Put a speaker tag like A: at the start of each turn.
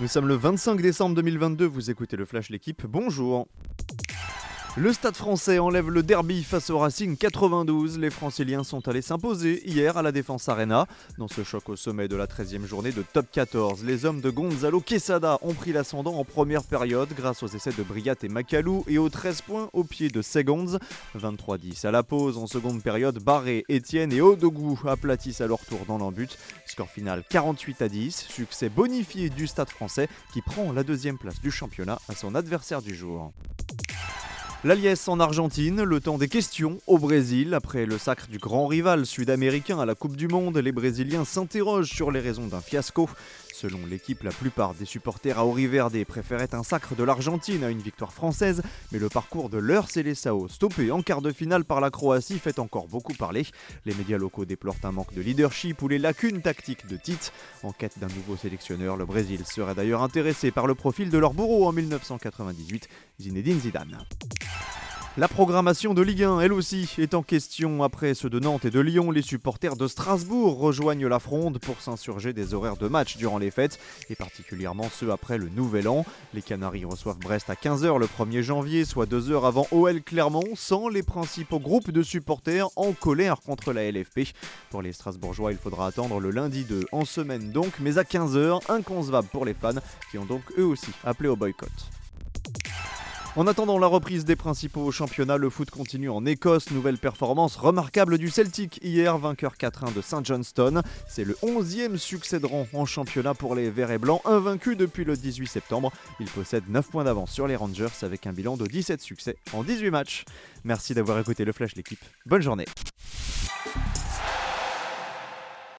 A: Nous sommes le 25 décembre 2022, vous écoutez le Flash L'équipe, bonjour le Stade français enlève le derby face au Racing 92. Les franciliens sont allés s'imposer hier à la Défense Arena. Dans ce choc au sommet de la 13e journée de top 14, les hommes de Gonzalo Quesada ont pris l'ascendant en première période grâce aux essais de Briat et Macalou et aux 13 points au pied de Segonds. 23-10 à la pause en seconde période, Barré, Etienne et Odogou aplatissent à leur tour dans l'embut. Score final 48 à 10, succès bonifié du Stade français qui prend la deuxième place du championnat à son adversaire du jour. La liesse en Argentine, le temps des questions au Brésil. Après le sacre du grand rival sud-américain à la Coupe du Monde, les Brésiliens s'interrogent sur les raisons d'un fiasco. Selon l'équipe, la plupart des supporters à Verde préféraient un sacre de l'Argentine à une victoire française, mais le parcours de leur Célessao, stoppé en quart de finale par la Croatie, fait encore beaucoup parler. Les médias locaux déplorent un manque de leadership ou les lacunes tactiques de Tite. En quête d'un nouveau sélectionneur, le Brésil serait d'ailleurs intéressé par le profil de leur bourreau en 1998, Zinedine Zidane. La programmation de Ligue 1, elle aussi, est en question. Après ceux de Nantes et de Lyon, les supporters de Strasbourg rejoignent la fronde pour s'insurger des horaires de match durant les fêtes, et particulièrement ceux après le Nouvel An. Les Canaries reçoivent Brest à 15h le 1er janvier, soit deux heures avant OL Clermont, sans les principaux groupes de supporters en colère contre la LFP. Pour les Strasbourgeois, il faudra attendre le lundi 2 en semaine donc, mais à 15h, inconcevable pour les fans, qui ont donc eux aussi appelé au boycott. En attendant la reprise des principaux championnats, le foot continue en Écosse. Nouvelle performance remarquable du Celtic hier, vainqueur 4-1 de St Johnston. C'est le 11e succès de rang en championnat pour les Verts et Blancs, invaincus depuis le 18 septembre. Ils possèdent 9 points d'avance sur les Rangers avec un bilan de 17 succès en 18 matchs. Merci d'avoir écouté le Flash l'équipe. Bonne journée.